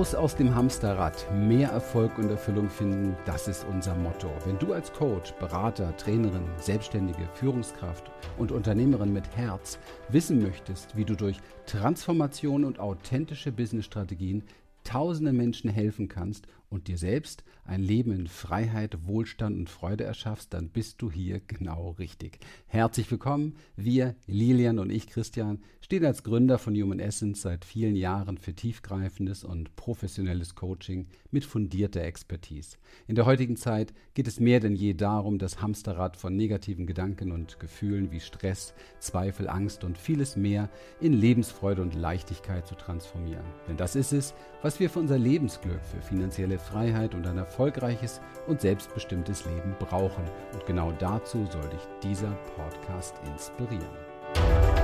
Raus aus dem Hamsterrad, mehr Erfolg und Erfüllung finden, das ist unser Motto. Wenn du als Coach, Berater, Trainerin, Selbstständige, Führungskraft und Unternehmerin mit Herz wissen möchtest, wie du durch Transformation und authentische Businessstrategien tausende Menschen helfen kannst und dir selbst ein Leben in Freiheit, Wohlstand und Freude erschaffst, dann bist du hier genau richtig. Herzlich willkommen. Wir, Lilian und ich, Christian, stehen als Gründer von Human Essence seit vielen Jahren für tiefgreifendes und professionelles Coaching mit fundierter Expertise. In der heutigen Zeit geht es mehr denn je darum, das Hamsterrad von negativen Gedanken und Gefühlen wie Stress, Zweifel, Angst und vieles mehr in Lebensfreude und Leichtigkeit zu transformieren. Denn das ist es, was wir für unser Lebensglück, für finanzielle Freiheit und ein erfolgreiches und selbstbestimmtes Leben brauchen. Und genau dazu soll dich dieser Podcast inspirieren.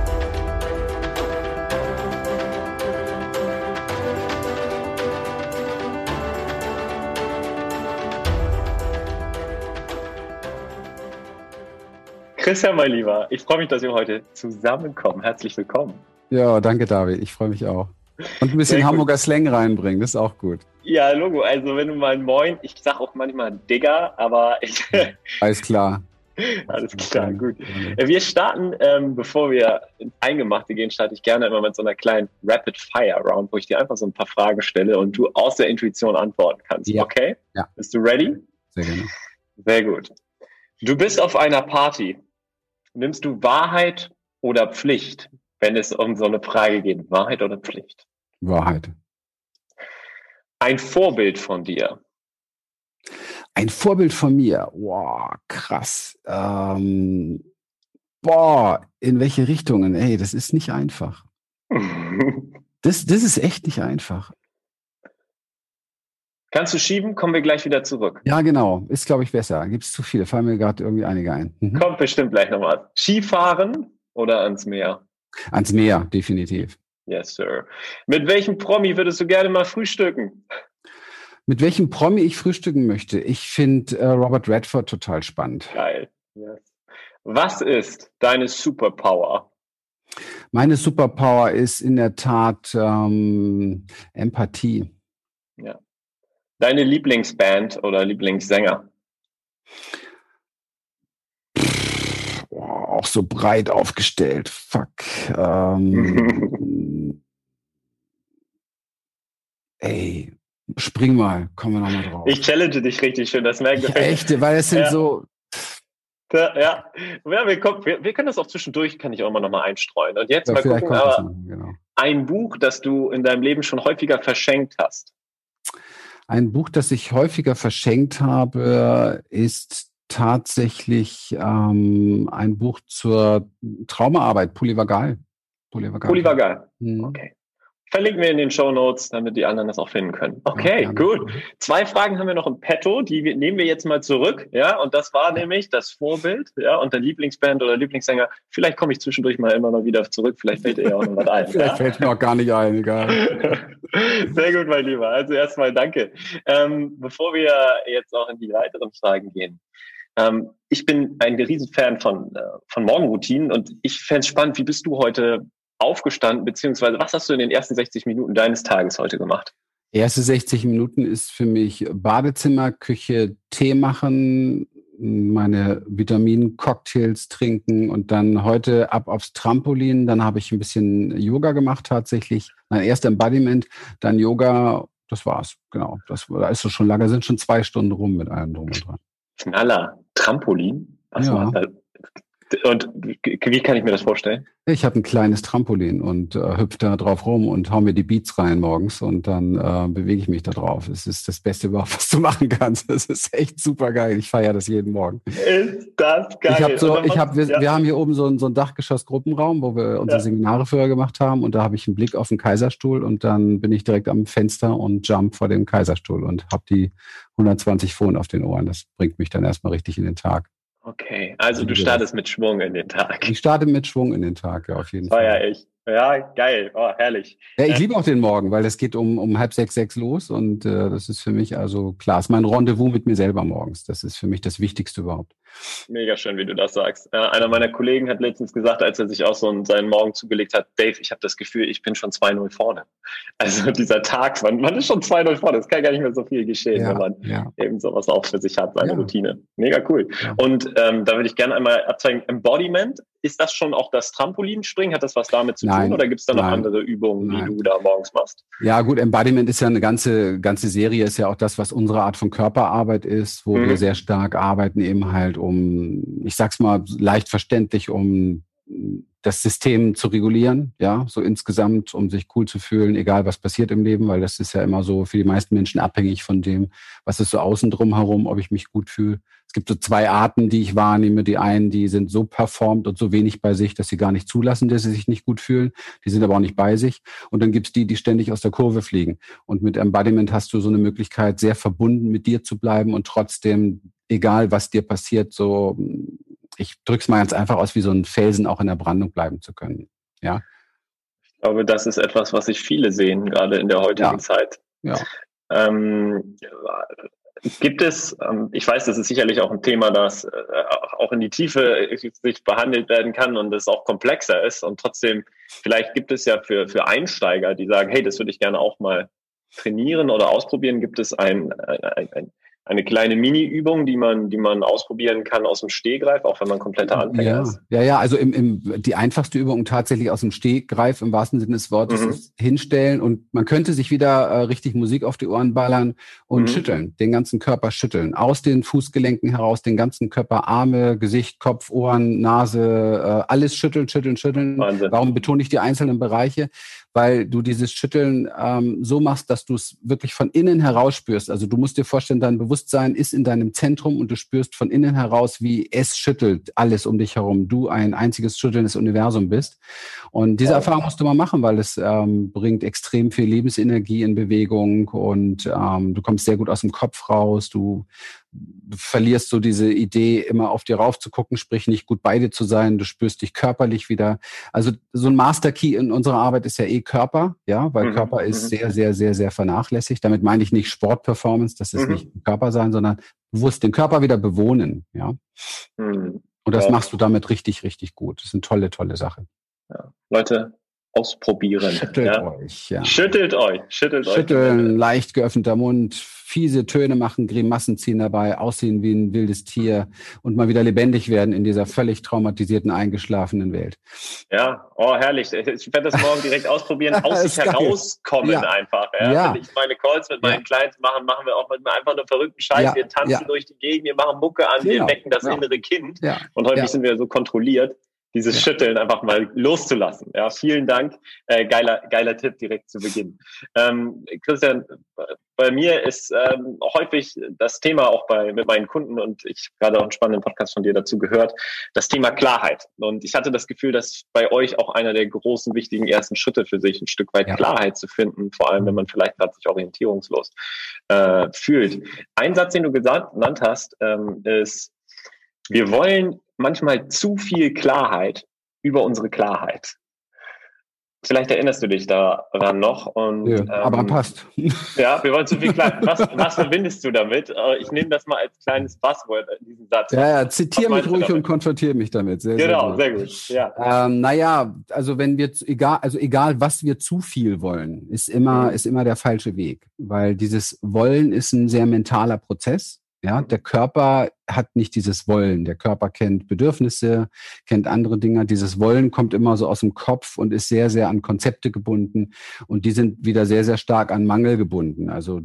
Christian, mein Lieber, ich freue mich, dass wir heute zusammenkommen. Herzlich willkommen. Ja, danke, David. Ich freue mich auch. Und ein bisschen Hamburger Slang reinbringen, das ist auch gut. Ja, Logo. Also, wenn du mal Moin, ich sag auch manchmal Digger, aber ich. Alles klar. Alles klar, gut. Wir starten, ähm, bevor wir ins Eingemachte gehen, starte ich gerne immer mit so einer kleinen Rapid-Fire-Round, wo ich dir einfach so ein paar Fragen stelle und du aus der Intuition antworten kannst. Ja. Okay? Ja. Bist du ready? Sehr gerne. Sehr gut. Du bist auf einer Party. Nimmst du Wahrheit oder Pflicht, wenn es um so eine Frage geht? Wahrheit oder Pflicht? Wahrheit. Ein Vorbild von dir. Ein Vorbild von mir. Wow, krass. Ähm, boah, in welche Richtungen? Ey, das ist nicht einfach. das, das ist echt nicht einfach. Kannst du schieben? Kommen wir gleich wieder zurück. Ja, genau. Ist, glaube ich, besser. Gibt es zu viele? Fallen mir gerade irgendwie einige ein. Mhm. Kommt bestimmt gleich nochmal. Skifahren oder ans Meer? Ans Meer, definitiv. Yes, sir. Mit welchem Promi würdest du gerne mal frühstücken? Mit welchem Promi ich frühstücken möchte? Ich finde äh, Robert Redford total spannend. Geil. Yes. Was ist deine Superpower? Meine Superpower ist in der Tat ähm, Empathie. Ja. Deine Lieblingsband oder Lieblingssänger? auch so breit aufgestellt. Fuck. Ähm, ey, spring mal, kommen wir nochmal drauf. Ich challenge dich richtig schön, das merke ich. Echt, weil es sind ja. so. Ja, ja. wir, kommen, wir, wir, können das auch zwischendurch, kann ich auch immer nochmal einstreuen. Und jetzt ja, mal gucken, aber genau. ein Buch, das du in deinem Leben schon häufiger verschenkt hast. Ein Buch, das ich häufiger verschenkt habe, ist tatsächlich ähm, ein Buch zur Traumaarbeit, Polyvagal. Polyvagal. Polyvagal. Mhm. Okay. Verlinken wir in den Show Notes, damit die anderen das auch finden können. Okay, ja, gut. Zwei Fragen haben wir noch im Petto, die nehmen wir jetzt mal zurück, ja. Und das war nämlich das Vorbild, ja, und der Lieblingsband oder Lieblingssänger. Vielleicht komme ich zwischendurch mal immer mal wieder zurück. Vielleicht fällt dir ja auch noch was ein. Vielleicht ja? fällt mir auch gar nicht ein, egal. Sehr gut, mein Lieber. Also erstmal danke. Ähm, bevor wir jetzt auch in die weiteren Fragen gehen, ähm, ich bin ein Riesenfan von, äh, von Morgenroutinen und ich fände es spannend, wie bist du heute aufgestanden, beziehungsweise was hast du in den ersten 60 Minuten deines Tages heute gemacht? Erste 60 Minuten ist für mich Badezimmer, Küche, Tee machen, meine Vitamin-Cocktails trinken und dann heute ab aufs Trampolin. Dann habe ich ein bisschen Yoga gemacht tatsächlich. Mein erster Embodiment, dann Yoga. Das war's, genau. Das da ist so schon lange, sind schon zwei Stunden rum mit allem drum und dran. Knaller. Trampolin? Was ja. da? Und wie kann ich mir das vorstellen? Ich habe ein kleines Trampolin und äh, hüpfe da drauf rum und hau mir die Beats rein morgens und dann äh, bewege ich mich da drauf. Es ist das Beste überhaupt, was du machen kannst. Es ist echt super geil. Ich feiere das jeden Morgen. Ist das geil? Ich hab so, ich hab, wir, ja. wir haben hier oben so, ein, so einen Dachgeschoss-Gruppenraum, wo wir unsere ja. Seminare früher gemacht haben und da habe ich einen Blick auf den Kaiserstuhl und dann bin ich direkt am Fenster und jump vor dem Kaiserstuhl und habe die 120 Phonen auf den Ohren. Das bringt mich dann erstmal richtig in den Tag. Okay, also du startest mit Schwung in den Tag. Ich starte mit Schwung in den Tag, ja, auf jeden Fall. Feier ich. Ja, geil. Oh, herrlich. Ja, ich liebe auch den Morgen, weil es geht um, um halb sechs, sechs los und äh, das ist für mich also klar, ist mein Rendezvous mit mir selber morgens. Das ist für mich das Wichtigste überhaupt. Mega schön, wie du das sagst. Äh, einer meiner Kollegen hat letztens gesagt, als er sich auch so seinen Morgen zugelegt hat, Dave, ich habe das Gefühl, ich bin schon 2-0 vorne. Also dieser Tag, man, man ist schon 2-0 vorne. Es kann gar nicht mehr so viel geschehen, ja, wenn man ja. eben sowas auch für sich hat, seine ja. Routine. Mega cool. Und ähm, da würde ich gerne einmal abzeigen, Embodiment, ist das schon auch das Trampolinspringen? Hat das was damit zu nein, tun oder gibt es da noch nein, andere Übungen, nein. die du da morgens machst? Ja gut, Embodiment ist ja eine ganze, ganze Serie, ist ja auch das, was unsere Art von Körperarbeit ist, wo mhm. wir sehr stark arbeiten, eben halt um, ich sag's mal leicht verständlich, um das System zu regulieren, ja, so insgesamt, um sich cool zu fühlen, egal was passiert im Leben, weil das ist ja immer so für die meisten Menschen abhängig von dem, was ist so außen drum herum, ob ich mich gut fühle. Es gibt so zwei Arten, die ich wahrnehme. Die einen, die sind so performt und so wenig bei sich, dass sie gar nicht zulassen, dass sie sich nicht gut fühlen. Die sind aber auch nicht bei sich. Und dann gibt's die, die ständig aus der Kurve fliegen. Und mit Embodiment hast du so eine Möglichkeit, sehr verbunden mit dir zu bleiben und trotzdem, egal was dir passiert, so ich drücke es mal ganz einfach aus, wie so ein Felsen auch in der Brandung bleiben zu können. Ja. Ich glaube, das ist etwas, was sich viele sehen, gerade in der heutigen ja. Zeit. Ja. Ähm, gibt es, ähm, ich weiß, das ist sicherlich auch ein Thema, das äh, auch in die Tiefe sich behandelt werden kann und es auch komplexer ist. Und trotzdem, vielleicht gibt es ja für, für Einsteiger, die sagen, hey, das würde ich gerne auch mal trainieren oder ausprobieren, gibt es ein, ein, ein eine kleine Mini-Übung, die man, die man ausprobieren kann aus dem Stehgreif, auch wenn man kompletter Anfänger ja. ist. Ja, ja, also im, im, die einfachste Übung tatsächlich aus dem Stehgreif im wahrsten Sinne des Wortes mhm. ist hinstellen und man könnte sich wieder äh, richtig Musik auf die Ohren ballern und mhm. schütteln, den ganzen Körper schütteln, aus den Fußgelenken heraus, den ganzen Körper, Arme, Gesicht, Kopf, Ohren, Nase, äh, alles schütteln, schütteln, schütteln. Wahnsinn. Warum betone ich die einzelnen Bereiche? Weil du dieses Schütteln ähm, so machst, dass du es wirklich von innen heraus spürst. Also du musst dir vorstellen, dein Bewusstsein ist in deinem Zentrum und du spürst von innen heraus, wie es schüttelt alles um dich herum. Du ein einziges schüttelndes Universum bist. Und diese Erfahrung musst du mal machen, weil es ähm, bringt extrem viel Lebensenergie in Bewegung und ähm, du kommst sehr gut aus dem Kopf raus. Du verlierst so diese Idee, immer auf dir rauf zu gucken, sprich nicht gut bei dir zu sein, du spürst dich körperlich wieder. Also so ein Master Key in unserer Arbeit ist ja eh Körper, ja, weil mhm. Körper ist mhm. sehr, sehr, sehr, sehr vernachlässigt. Damit meine ich nicht Sportperformance, das ist mhm. nicht Körper sein, sondern bewusst den Körper wieder bewohnen, ja. Mhm. Und das ja. machst du damit richtig, richtig gut. Das ist eine tolle, tolle Sache. Ja. Leute, ausprobieren. Schüttelt ja. euch, ja. Schüttelt euch, schüttelt Schütteln, euch. leicht geöffneter Mund, fiese Töne machen, Grimassen ziehen dabei, aussehen wie ein wildes Tier und mal wieder lebendig werden in dieser völlig traumatisierten, eingeschlafenen Welt. Ja, oh herrlich. Ich werde das morgen direkt ausprobieren, aus sich herauskommen ja. einfach. Ja. ja. Wenn ich meine Calls mit meinen. Clients mache, machen wir auch mit einfach nur verrückten Scheiß. Wir tanzen durch die Gegend, wir machen Mucke an, genau. wir wecken das innere Kind. Und häufig sind wir so kontrolliert dieses ja. Schütteln einfach mal loszulassen. Ja, vielen Dank. Äh, geiler, geiler Tipp direkt zu Beginn. Ähm, Christian, bei mir ist ähm, häufig das Thema auch bei mit meinen Kunden und ich habe gerade auch einen spannenden Podcast von dir dazu gehört, das Thema Klarheit. Und ich hatte das Gefühl, dass bei euch auch einer der großen, wichtigen ersten Schritte für sich ein Stück weit ja. Klarheit zu finden, vor allem wenn man vielleicht gerade sich orientierungslos äh, fühlt. Ein Satz, den du gesagt, genannt hast, ähm, ist, wir wollen manchmal zu viel Klarheit über unsere Klarheit. Vielleicht erinnerst du dich daran noch. Und, ja, ähm, aber passt. Ja, wir wollen zu viel Klarheit. Was, was verbindest du damit? Äh, ich nehme das mal als kleines Buzzword, äh, diesen Satz. Ja, ja zitiere mich ruhig und konfrontiere mich damit. Sehr, genau, sehr gut. Sehr gut. Ja. Ähm, naja, also wenn wir, egal, also egal, was wir zu viel wollen, ist immer, mhm. ist immer der falsche Weg. Weil dieses Wollen ist ein sehr mentaler Prozess. Ja, der Körper hat nicht dieses Wollen. Der Körper kennt Bedürfnisse, kennt andere Dinge. Dieses Wollen kommt immer so aus dem Kopf und ist sehr, sehr an Konzepte gebunden. Und die sind wieder sehr, sehr stark an Mangel gebunden. Also,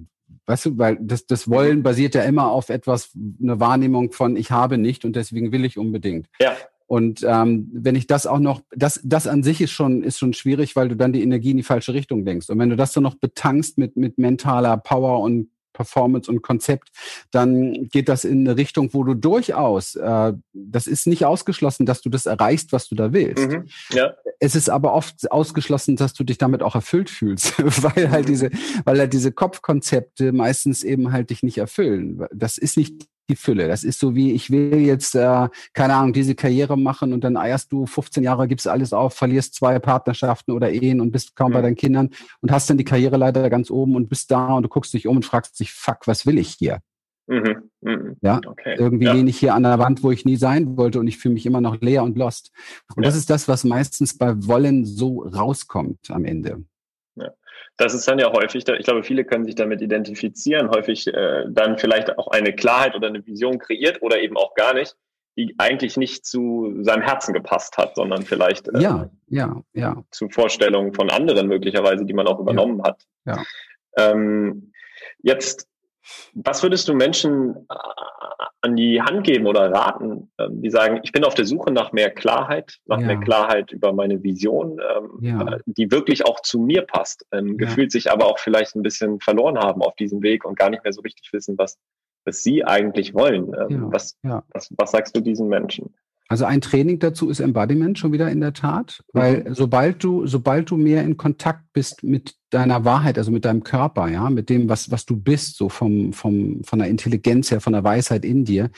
weißt du, weil das, das Wollen basiert ja immer auf etwas, eine Wahrnehmung von ich habe nicht und deswegen will ich unbedingt. Ja. Und ähm, wenn ich das auch noch, das, das an sich ist schon, ist schon schwierig, weil du dann die Energie in die falsche Richtung lenkst. Und wenn du das dann noch betankst mit, mit mentaler Power und Performance und Konzept, dann geht das in eine Richtung, wo du durchaus, äh, das ist nicht ausgeschlossen, dass du das erreichst, was du da willst. Mhm, ja. Es ist aber oft ausgeschlossen, dass du dich damit auch erfüllt fühlst, weil halt mhm. diese, weil halt diese Kopfkonzepte meistens eben halt dich nicht erfüllen. Das ist nicht die Fülle. Das ist so wie, ich will jetzt, äh, keine Ahnung, diese Karriere machen und dann eierst du 15 Jahre, gibst alles auf, verlierst zwei Partnerschaften oder Ehen und bist kaum mhm. bei deinen Kindern und hast dann die Karriere leider ganz oben und bist da und du guckst dich um und fragst dich, fuck, was will ich hier? Mhm. Mhm. Ja, okay. irgendwie ja. lehne ich hier an der Wand, wo ich nie sein wollte und ich fühle mich immer noch leer und lost. Und ja. das ist das, was meistens bei Wollen so rauskommt am Ende. Das ist dann ja häufig, ich glaube, viele können sich damit identifizieren, häufig äh, dann vielleicht auch eine Klarheit oder eine Vision kreiert oder eben auch gar nicht, die eigentlich nicht zu seinem Herzen gepasst hat, sondern vielleicht äh, ja, ja, ja. zu Vorstellungen von anderen möglicherweise, die man auch übernommen ja. hat. Ja. Ähm, jetzt was würdest du Menschen an die Hand geben oder raten, ähm, die sagen, ich bin auf der Suche nach mehr Klarheit, nach ja. mehr Klarheit über meine Vision, ähm, ja. Äh, die wirklich auch zu mir passt, ähm, ja. gefühlt sich aber auch vielleicht ein bisschen verloren haben auf diesem Weg und gar nicht mehr so richtig wissen, was, was sie eigentlich wollen. Was, was, was sagst du diesen Menschen? Also ein Training dazu ist Embodiment schon wieder in der Tat, weil mhm. sobald du, sobald du mehr in Kontakt bist mit deiner Wahrheit, also mit deinem Körper, ja, mit dem, was, was du bist, so vom, vom, von der Intelligenz her, von der Weisheit in dir,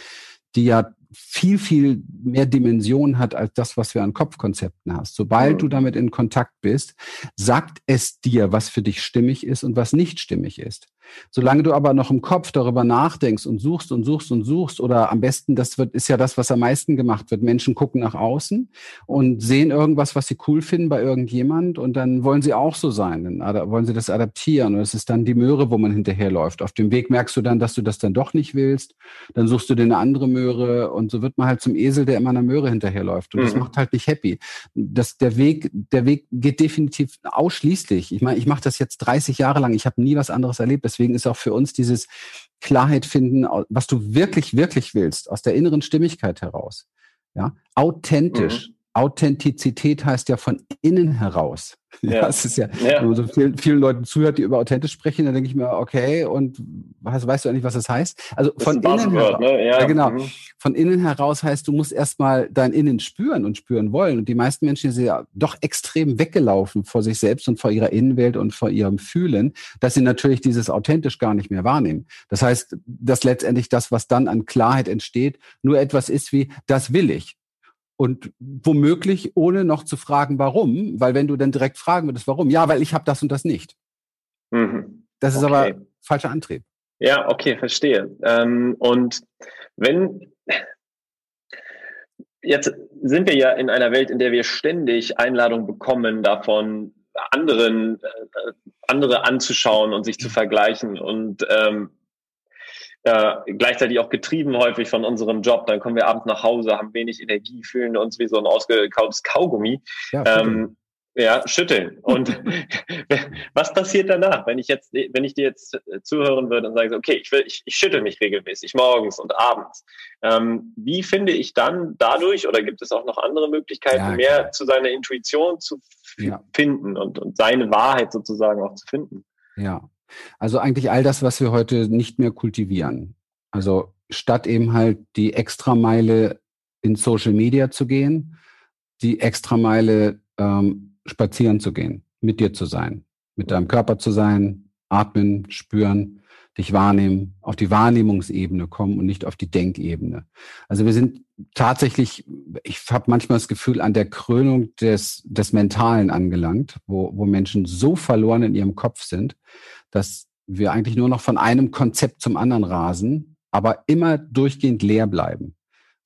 die ja viel, viel mehr Dimension hat als das, was wir an Kopfkonzepten hast. Sobald mhm. du damit in Kontakt bist, sagt es dir, was für dich stimmig ist und was nicht stimmig ist. Solange du aber noch im Kopf darüber nachdenkst und suchst und suchst und suchst, oder am besten, das wird, ist ja das, was am meisten gemacht wird. Menschen gucken nach außen und sehen irgendwas, was sie cool finden bei irgendjemand und dann wollen sie auch so sein. Dann wollen sie das adaptieren. Und es ist dann die Möhre, wo man hinterherläuft. Auf dem Weg merkst du dann, dass du das dann doch nicht willst. Dann suchst du dir eine andere Möhre und so wird man halt zum Esel, der immer einer Möhre hinterherläuft. Und mhm. das macht halt nicht happy. Das, der Weg, der Weg geht definitiv ausschließlich. Ich meine, ich mache das jetzt 30 Jahre lang. Ich habe nie was anderes erlebt. Deswegen ist auch für uns dieses Klarheit finden, was du wirklich, wirklich willst, aus der inneren Stimmigkeit heraus. Ja, authentisch. Mhm. Authentizität heißt ja von innen heraus. Ja, das ist ja, ja. wenn man so vielen, vielen Leuten zuhört, die über authentisch sprechen, dann denke ich mir, okay, und was, weißt du eigentlich, was das heißt? Also das von innen heraus. Ne? Ja. ja. genau. Mhm. Von innen heraus heißt, du musst erstmal dein Innen spüren und spüren wollen. Und die meisten Menschen sind ja doch extrem weggelaufen vor sich selbst und vor ihrer Innenwelt und vor ihrem Fühlen, dass sie natürlich dieses authentisch gar nicht mehr wahrnehmen. Das heißt, dass letztendlich das, was dann an Klarheit entsteht, nur etwas ist wie, das will ich und womöglich ohne noch zu fragen, warum, weil wenn du dann direkt fragen würdest, warum, ja, weil ich habe das und das nicht. Mhm. Das ist okay. aber falscher Antrieb. Ja, okay, verstehe. Ähm, und wenn jetzt sind wir ja in einer Welt, in der wir ständig Einladungen bekommen davon, anderen, äh, andere anzuschauen und sich zu vergleichen und ähm, äh, gleichzeitig auch getrieben häufig von unserem Job. Dann kommen wir abends nach Hause, haben wenig Energie, fühlen uns wie so ein ausgekautes Kaugummi. Ja, ähm, ja, schütteln. Und was passiert danach, wenn ich jetzt, wenn ich dir jetzt zuhören würde und sage, okay, ich will, ich, ich schüttel mich regelmäßig morgens und abends. Ähm, wie finde ich dann dadurch oder gibt es auch noch andere Möglichkeiten, ja, mehr zu seiner Intuition zu ja. finden und, und seine Wahrheit sozusagen auch zu finden? Ja, also eigentlich all das, was wir heute nicht mehr kultivieren. Also statt eben halt die Extrameile in Social Media zu gehen, die Extrameile ähm, spazieren zu gehen, mit dir zu sein, mit deinem Körper zu sein, atmen, spüren, dich wahrnehmen, auf die Wahrnehmungsebene kommen und nicht auf die Denkebene. Also wir sind tatsächlich, ich habe manchmal das Gefühl, an der Krönung des, des Mentalen angelangt, wo, wo Menschen so verloren in ihrem Kopf sind, dass wir eigentlich nur noch von einem Konzept zum anderen rasen, aber immer durchgehend leer bleiben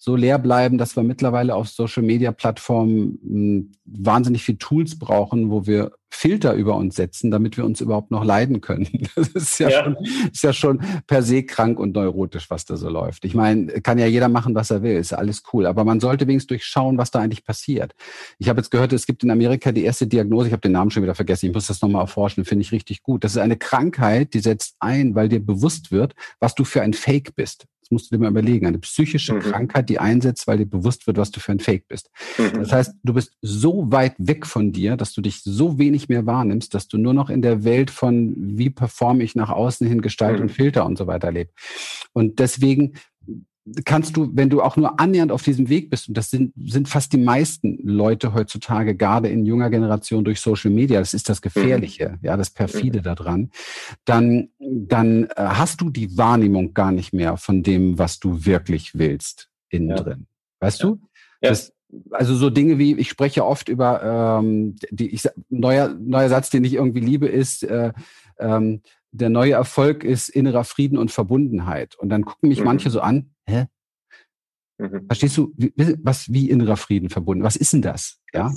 so leer bleiben, dass wir mittlerweile auf Social-Media-Plattformen hm, wahnsinnig viel Tools brauchen, wo wir Filter über uns setzen, damit wir uns überhaupt noch leiden können. Das ist ja, ja. Schon, ist ja schon per se krank und neurotisch, was da so läuft. Ich meine, kann ja jeder machen, was er will, ist alles cool. Aber man sollte wenigstens durchschauen, was da eigentlich passiert. Ich habe jetzt gehört, es gibt in Amerika die erste Diagnose, ich habe den Namen schon wieder vergessen, ich muss das nochmal erforschen, finde ich richtig gut. Das ist eine Krankheit, die setzt ein, weil dir bewusst wird, was du für ein Fake bist. Das musst du dir mal überlegen. Eine psychische mhm. Krankheit, die einsetzt, weil dir bewusst wird, was du für ein Fake bist. Mhm. Das heißt, du bist so weit weg von dir, dass du dich so wenig mehr wahrnimmst, dass du nur noch in der Welt von, wie performe ich nach außen hin Gestalt mhm. und Filter und so weiter lebst. Und deswegen kannst du, wenn du auch nur annähernd auf diesem Weg bist, und das sind, sind fast die meisten Leute heutzutage, gerade in junger Generation durch Social Media, das ist das Gefährliche, mhm. ja, das Perfide mhm. daran, dann, dann äh, hast du die Wahrnehmung gar nicht mehr von dem, was du wirklich willst, innen ja. drin. Weißt ja. du? Ja. Das, also so Dinge wie, ich spreche oft über ähm, die, ich, neuer, neuer Satz, den ich irgendwie liebe, ist, äh, ähm, der neue Erfolg ist innerer Frieden und Verbundenheit. Und dann gucken mich mhm. manche so an, hä? Mhm. Verstehst du, wie, was wie innerer Frieden verbunden? Was ist denn das? Ja.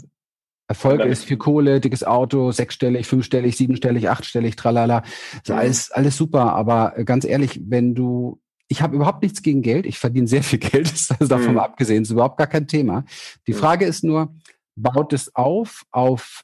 Erfolg ist viel Kohle, dickes Auto, sechsstellig, fünfstellig, siebenstellig, achtstellig, tralala. Ist mhm. alles, alles super. Aber ganz ehrlich, wenn du, ich habe überhaupt nichts gegen Geld, ich verdiene sehr viel Geld, ist also davon mhm. abgesehen, ist überhaupt gar kein Thema. Die mhm. Frage ist nur, baut es auf auf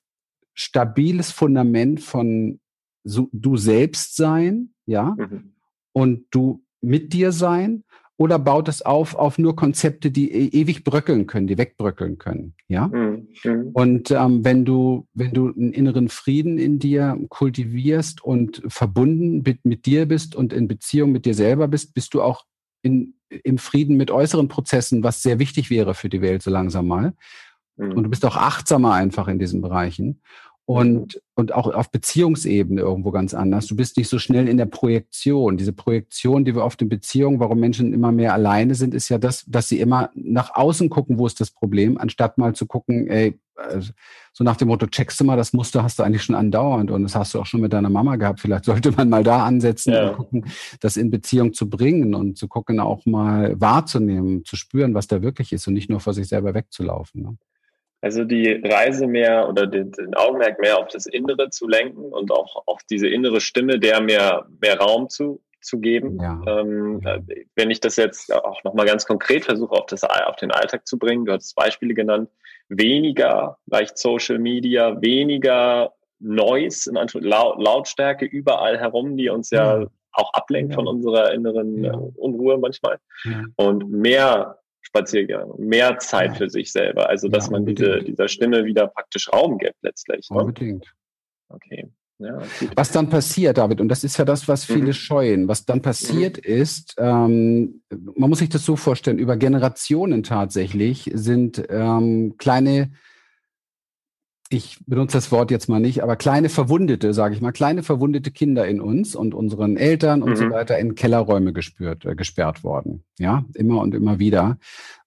stabiles Fundament von so, du selbst sein, ja, mhm. und du mit dir sein oder baut es auf auf nur Konzepte, die e ewig bröckeln können, die wegbröckeln können, ja? Mhm. mhm. Und ähm, wenn du wenn du einen inneren Frieden in dir kultivierst und verbunden mit, mit dir bist und in Beziehung mit dir selber bist, bist du auch in, im Frieden mit äußeren Prozessen, was sehr wichtig wäre für die Welt so langsam mal. Mhm. Und du bist auch achtsamer einfach in diesen Bereichen und, und auch auf Beziehungsebene irgendwo ganz anders. Du bist nicht so schnell in der Projektion. Diese Projektion, die wir oft in Beziehungen, warum Menschen immer mehr alleine sind, ist ja das, dass sie immer nach außen gucken, wo ist das Problem, anstatt mal zu gucken, ey, äh, so nach dem Motto, checkst du mal, das Muster hast du eigentlich schon andauernd und das hast du auch schon mit deiner Mama gehabt. Vielleicht sollte man mal da ansetzen ja. und gucken, das in Beziehung zu bringen und zu gucken, auch mal wahrzunehmen, zu spüren, was da wirklich ist und nicht nur vor sich selber wegzulaufen. Ne? Also die Reise mehr oder den, den, Augenmerk mehr auf das Innere zu lenken und auch auf diese innere Stimme, der mehr, mehr Raum zu, zu geben. Ja. Ähm, wenn ich das jetzt auch nochmal ganz konkret versuche, auf, das, auf den Alltag zu bringen, du hast Beispiele genannt, weniger reicht Social Media, weniger Noise, Laut, Lautstärke überall herum, die uns ja, ja auch ablenkt ja. von unserer inneren ja. Unruhe manchmal. Und mehr Spaziergang, mehr Zeit ja. für sich selber. Also, dass ja, man diese, dieser Stimme wieder praktisch Raum gibt letztlich. Ne? Unbedingt. Okay. Ja, was dann passiert, David, und das ist ja das, was viele mhm. scheuen, was dann passiert mhm. ist, ähm, man muss sich das so vorstellen, über Generationen tatsächlich sind ähm, kleine ich benutze das Wort jetzt mal nicht, aber kleine verwundete, sage ich mal, kleine verwundete Kinder in uns und unseren Eltern und mhm. so weiter in Kellerräume gespürt, äh, gesperrt worden. Ja, immer und immer wieder.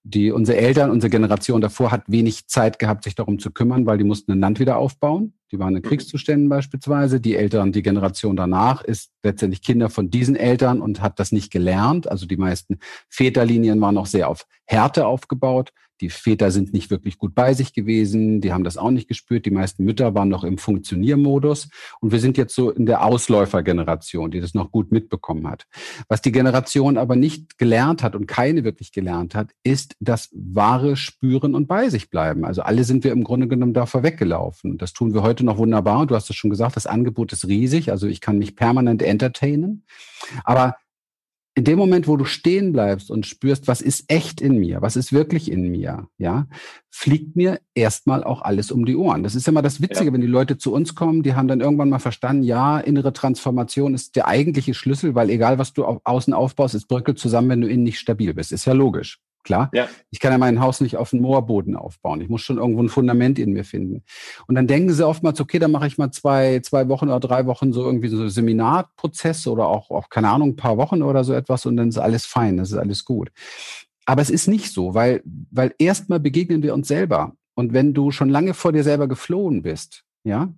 Die, unsere Eltern, unsere Generation davor hat wenig Zeit gehabt, sich darum zu kümmern, weil die mussten ein Land wieder aufbauen. Die waren in mhm. Kriegszuständen beispielsweise. Die Eltern, die Generation danach ist letztendlich Kinder von diesen Eltern und hat das nicht gelernt. Also die meisten Väterlinien waren noch sehr auf Härte aufgebaut. Die Väter sind nicht wirklich gut bei sich gewesen, die haben das auch nicht gespürt. Die meisten Mütter waren noch im Funktioniermodus. Und wir sind jetzt so in der Ausläufergeneration, die das noch gut mitbekommen hat. Was die Generation aber nicht gelernt hat und keine wirklich gelernt hat, ist das wahre Spüren und bei sich bleiben. Also alle sind wir im Grunde genommen davor weggelaufen. Das tun wir heute noch wunderbar. Du hast es schon gesagt, das Angebot ist riesig. Also ich kann mich permanent entertainen. Aber in dem Moment, wo du stehen bleibst und spürst, was ist echt in mir, was ist wirklich in mir, ja, fliegt mir erstmal auch alles um die Ohren. Das ist immer das Witzige, ja. wenn die Leute zu uns kommen, die haben dann irgendwann mal verstanden, ja, innere Transformation ist der eigentliche Schlüssel, weil egal was du außen aufbaust, es bröckelt zusammen, wenn du innen nicht stabil bist. Ist ja logisch. Klar, ja. ich kann ja mein Haus nicht auf einen Moorboden aufbauen. Ich muss schon irgendwo ein Fundament in mir finden. Und dann denken sie oftmals, okay, dann mache ich mal zwei, zwei Wochen oder drei Wochen so irgendwie so Seminarprozess oder auch, auch, keine Ahnung, ein paar Wochen oder so etwas und dann ist alles fein, das ist alles gut. Aber es ist nicht so, weil, weil erstmal begegnen wir uns selber. Und wenn du schon lange vor dir selber geflohen bist, ja,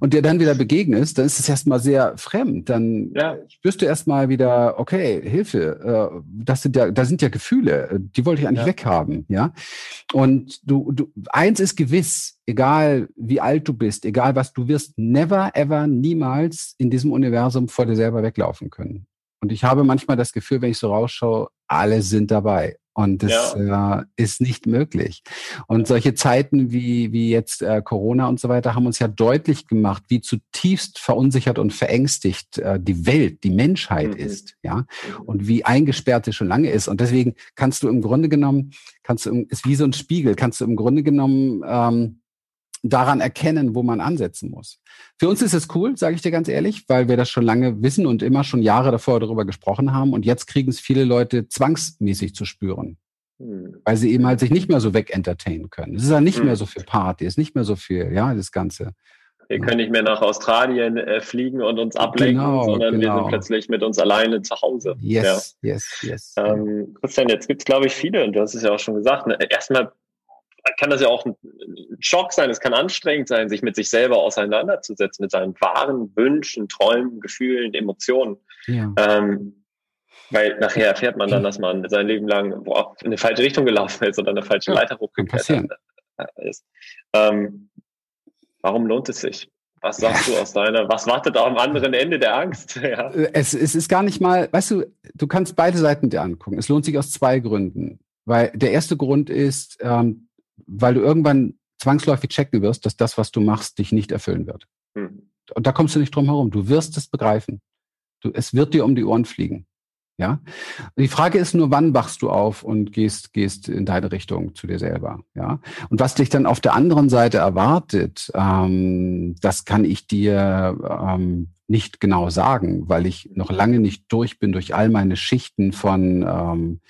und dir dann wieder begegnest, dann ist es erstmal sehr fremd. Dann ja. spürst du erstmal wieder, okay, Hilfe, äh, das sind ja, da sind ja Gefühle, die wollte ich eigentlich ja. weghaben, ja. Und du, du, eins ist gewiss, egal wie alt du bist, egal was, du wirst never, ever, niemals in diesem Universum vor dir selber weglaufen können. Und ich habe manchmal das Gefühl, wenn ich so rausschaue, alle sind dabei. Und das ja. äh, ist nicht möglich. Und solche Zeiten wie, wie jetzt äh, Corona und so weiter haben uns ja deutlich gemacht, wie zutiefst verunsichert und verängstigt äh, die Welt, die Menschheit mhm. ist, ja. Mhm. Und wie eingesperrt sie schon lange ist. Und deswegen kannst du im Grunde genommen, kannst du, ist wie so ein Spiegel, kannst du im Grunde genommen ähm, daran erkennen, wo man ansetzen muss. Für uns ist es cool, sage ich dir ganz ehrlich, weil wir das schon lange wissen und immer schon Jahre davor darüber gesprochen haben. Und jetzt kriegen es viele Leute zwangsmäßig zu spüren. Hm. Weil sie eben halt sich nicht mehr so wegentertainen können. Es ist ja nicht hm. mehr so viel Party, es ist nicht mehr so viel, ja, das Ganze. Wir können nicht mehr nach Australien äh, fliegen und uns ablenken, genau, sondern genau. wir sind genau. plötzlich mit uns alleine zu Hause. Yes, ja. yes, yes. Ähm, Christian, jetzt gibt es, glaube ich, viele, und du hast es ja auch schon gesagt, ne, erstmal kann das ja auch ein Schock sein, es kann anstrengend sein, sich mit sich selber auseinanderzusetzen, mit seinen wahren Wünschen, Träumen, Gefühlen, Emotionen. Ja. Ähm, weil nachher erfährt man dann, dass man sein Leben lang boah, in eine falsche Richtung gelaufen ist oder eine falsche ja, Leiter hochgeklettert ist. Ähm, warum lohnt es sich? Was sagst du aus deiner, was wartet am anderen Ende der Angst? Ja. Es, es ist gar nicht mal, weißt du, du kannst beide Seiten dir angucken. Es lohnt sich aus zwei Gründen. Weil der erste Grund ist, ähm, weil du irgendwann zwangsläufig checken wirst, dass das, was du machst, dich nicht erfüllen wird. Hm. Und da kommst du nicht drum herum. Du wirst es begreifen. Du, es wird dir um die Ohren fliegen. Ja. Die Frage ist nur, wann wachst du auf und gehst, gehst in deine Richtung zu dir selber. Ja. Und was dich dann auf der anderen Seite erwartet, ähm, das kann ich dir ähm, nicht genau sagen, weil ich noch lange nicht durch bin durch all meine Schichten von ähm,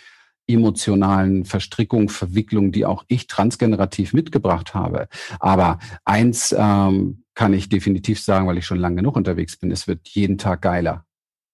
emotionalen Verstrickungen, Verwicklungen, die auch ich transgenerativ mitgebracht habe. Aber eins ähm, kann ich definitiv sagen, weil ich schon lange genug unterwegs bin, es wird jeden Tag geiler.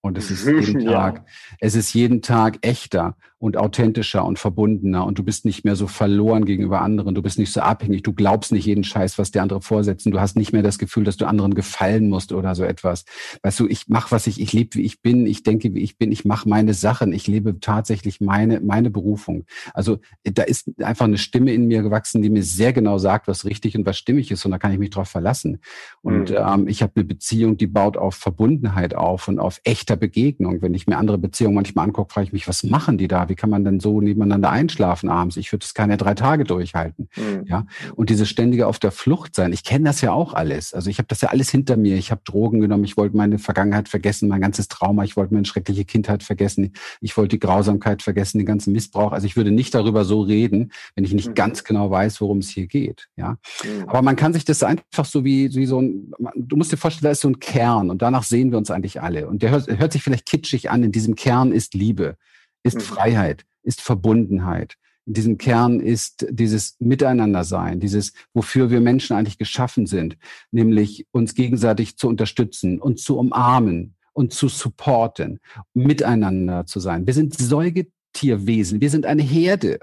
Und es ist jeden Tag, ja. es ist jeden Tag echter und authentischer und verbundener und du bist nicht mehr so verloren gegenüber anderen, du bist nicht so abhängig, du glaubst nicht jeden Scheiß, was der andere vorsetzen, du hast nicht mehr das Gefühl, dass du anderen gefallen musst oder so etwas. Weißt du, ich mache was ich, ich lebe wie ich bin, ich denke wie ich bin, ich mache meine Sachen, ich lebe tatsächlich meine meine Berufung. Also da ist einfach eine Stimme in mir gewachsen, die mir sehr genau sagt, was richtig und was stimmig ist und da kann ich mich drauf verlassen. Und mhm. ähm, ich habe eine Beziehung, die baut auf Verbundenheit auf und auf echter Begegnung. Wenn ich mir andere Beziehungen manchmal angucke, frage ich mich, was machen die da? Wie kann man denn so nebeneinander einschlafen abends? Ich würde das keine drei Tage durchhalten. Mhm. Ja. Und dieses ständige auf der Flucht sein. Ich kenne das ja auch alles. Also ich habe das ja alles hinter mir. Ich habe Drogen genommen. Ich wollte meine Vergangenheit vergessen, mein ganzes Trauma. Ich wollte meine schreckliche Kindheit vergessen. Ich wollte die Grausamkeit vergessen, den ganzen Missbrauch. Also ich würde nicht darüber so reden, wenn ich nicht mhm. ganz genau weiß, worum es hier geht. Ja. Mhm. Aber man kann sich das einfach so wie, wie so ein, du musst dir vorstellen, da ist so ein Kern und danach sehen wir uns eigentlich alle. Und der hört, hört sich vielleicht kitschig an. In diesem Kern ist Liebe ist mhm. Freiheit, ist Verbundenheit. In diesem Kern ist dieses Miteinandersein, dieses, wofür wir Menschen eigentlich geschaffen sind, nämlich uns gegenseitig zu unterstützen und zu umarmen und zu supporten, miteinander zu sein. Wir sind Säugetierwesen, wir sind eine Herde